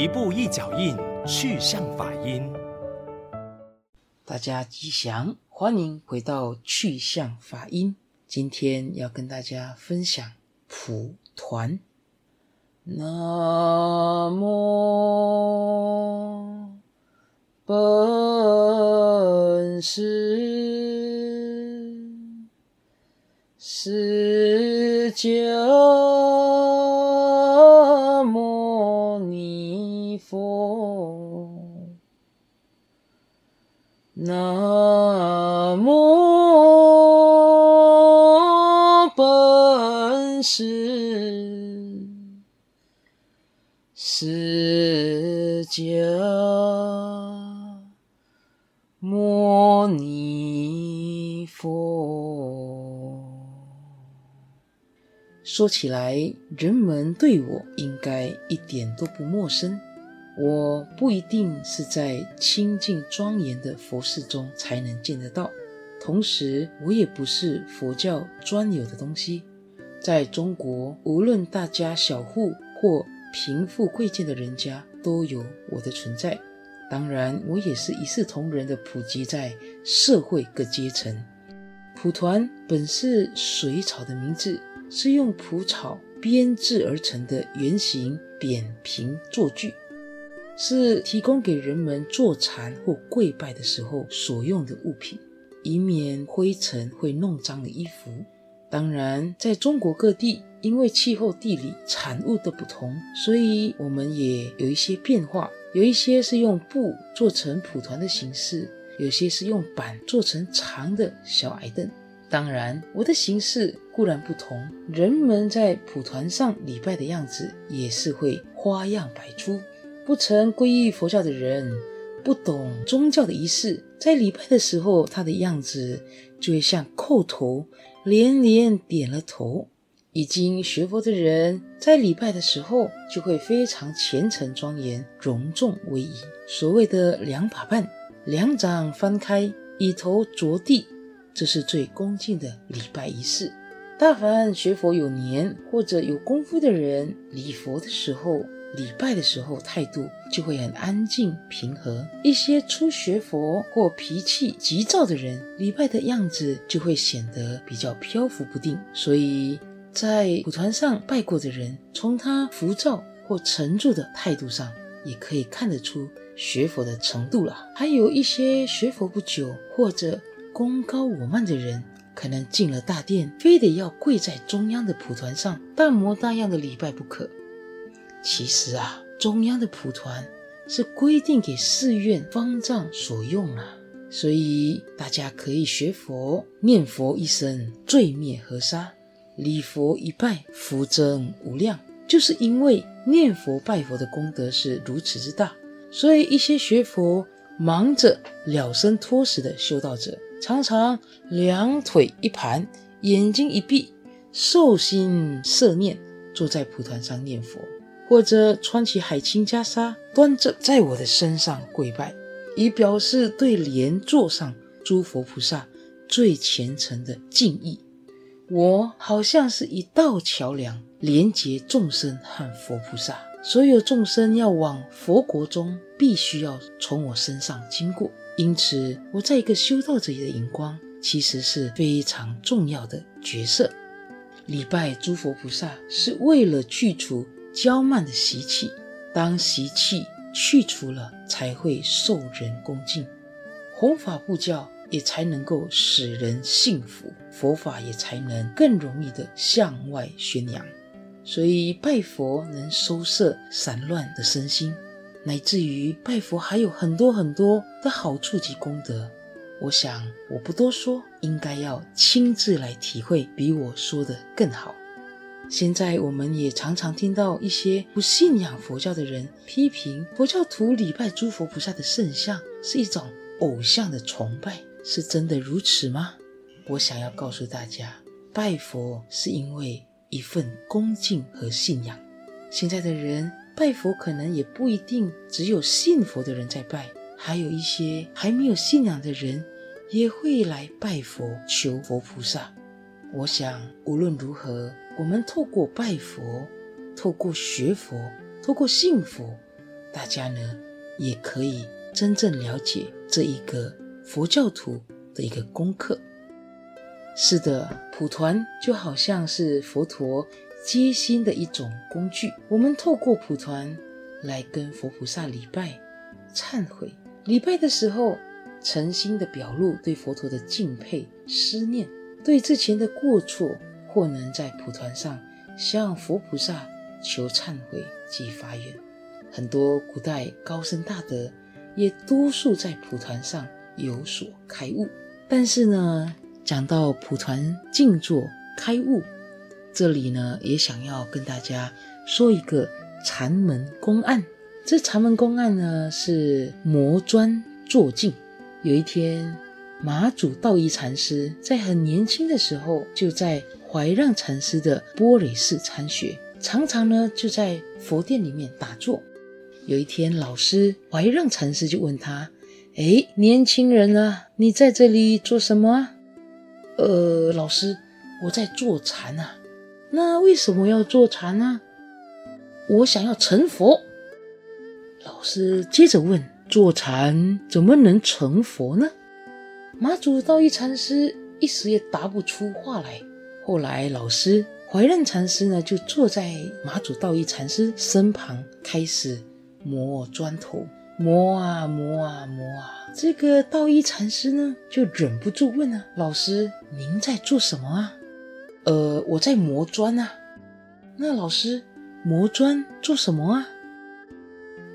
一步一脚印，去向法音。大家吉祥，欢迎回到去向法音。今天要跟大家分享蒲团。南无本师释迦释迦牟尼佛。说起来，人们对我应该一点都不陌生。我不一定是在清净庄严的佛寺中才能见得到，同时我也不是佛教专有的东西。在中国，无论大家小户或贫富贵贱的人家，都有我的存在。当然，我也是一视同仁的普及在社会各阶层。蒲团本是水草的名字，是用蒲草编制而成的圆形扁平坐具。是提供给人们坐禅或跪拜的时候所用的物品，以免灰尘会弄脏了衣服。当然，在中国各地，因为气候、地理、产物的不同，所以我们也有一些变化。有一些是用布做成蒲团的形式，有些是用板做成长的小矮凳。当然，我的形式固然不同，人们在蒲团上礼拜的样子也是会花样百出。不曾皈依佛教的人，不懂宗教的仪式，在礼拜的时候，他的样子就会像叩头，连连点了头；已经学佛的人，在礼拜的时候，就会非常虔诚庄严、隆重威仪。所谓的两把半，两掌翻开，以头着地，这是最恭敬的礼拜仪式。大凡学佛有年或者有功夫的人，礼佛的时候，礼拜的时候，态度就会很安静平和。一些初学佛或脾气急躁的人，礼拜的样子就会显得比较飘浮不定。所以在蒲团上拜过的人，从他浮躁或沉着的态度上，也可以看得出学佛的程度了。还有一些学佛不久或者功高我慢的人，可能进了大殿，非得要跪在中央的蒲团上，大模大样的礼拜不可。其实啊，中央的蒲团是规定给寺院方丈所用啊，所以大家可以学佛念佛一生，罪灭河沙；礼佛一拜，福增无量。就是因为念佛拜佛的功德是如此之大，所以一些学佛忙着了生脱死的修道者，常常两腿一盘，眼睛一闭，兽心摄念，坐在蒲团上念佛。或者穿起海青袈裟，端着在我的身上跪拜，以表示对莲座上诸佛菩萨最虔诚的敬意。我好像是一道桥梁，连接众生和佛菩萨。所有众生要往佛国中，必须要从我身上经过。因此，我在一个修道者的眼光，其实是非常重要的角色。礼拜诸佛菩萨是为了去除。骄慢的习气，当习气去除了，才会受人恭敬，弘法布教也才能够使人信服，佛法也才能更容易地向外宣扬。所以拜佛能收摄散乱的身心，乃至于拜佛还有很多很多的好处及功德。我想我不多说，应该要亲自来体会，比我说的更好。现在我们也常常听到一些不信仰佛教的人批评佛教徒礼拜诸佛菩萨的圣像是一种偶像的崇拜，是真的如此吗？我想要告诉大家，拜佛是因为一份恭敬和信仰。现在的人拜佛可能也不一定只有信佛的人在拜，还有一些还没有信仰的人也会来拜佛求佛菩萨。我想无论如何。我们透过拜佛，透过学佛，透过信佛，大家呢也可以真正了解这一个佛教徒的一个功课。是的，蒲团就好像是佛陀接心的一种工具。我们透过蒲团来跟佛菩萨礼拜、忏悔。礼拜的时候，诚心的表露对佛陀的敬佩、思念，对之前的过错，或能在蒲团上向佛菩萨求忏悔及发愿。很多古代高僧大德也多数在蒲团上有所开悟。但是呢，讲到蒲团静坐开悟，这里呢也想要跟大家说一个禅门公案。这禅门公案呢是磨砖坐镜。有一天，马祖道一禅师在很年轻的时候就在怀让禅师的波雷寺参学，常常呢就在佛殿里面打坐。有一天，老师怀让禅师就问他：“哎，年轻人啊，你在这里做什么啊？”呃，老师，我在坐禅啊。那为什么要坐禅呢？我想要成佛。老师接着问：坐禅怎么能成佛呢？马祖道一禅师一时也答不出话来。后来，老师怀让禅师呢，就坐在马祖道一禅师身旁，开始磨砖头。磨啊磨啊磨啊，这个道一禅师呢，就忍不住问啊：“老师，您在做什么啊？”“呃，我在磨砖啊。”“那老师，磨砖做什么啊？”“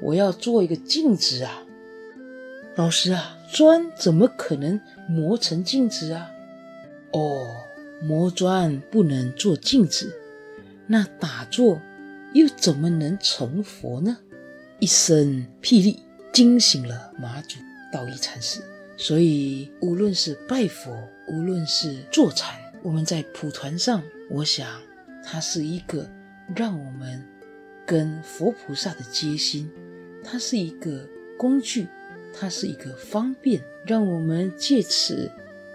我要做一个镜子啊。”“老师啊，砖怎么可能磨成镜子啊？”“哦，磨砖不能做镜子，那打坐又怎么能成佛呢？”一声霹雳。惊醒了马祖道一禅师，所以无论是拜佛，无论是坐禅，我们在蒲团上，我想它是一个让我们跟佛菩萨的接心，它是一个工具，它是一个方便，让我们借此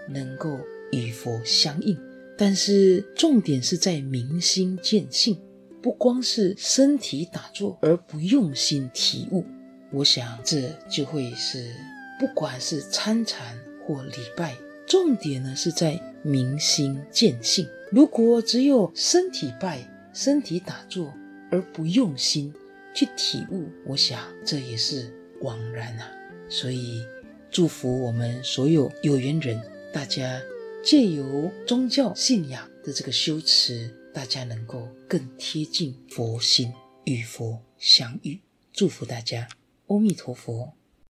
能够与佛相应。但是重点是在明心见性，不光是身体打坐而不用心体悟。我想，这就会是，不管是参禅或礼拜，重点呢是在明心见性。如果只有身体拜、身体打坐，而不用心去体悟，我想这也是枉然啊。所以，祝福我们所有有缘人，大家借由宗教信仰的这个修持，大家能够更贴近佛心，与佛相遇。祝福大家。阿弥陀佛。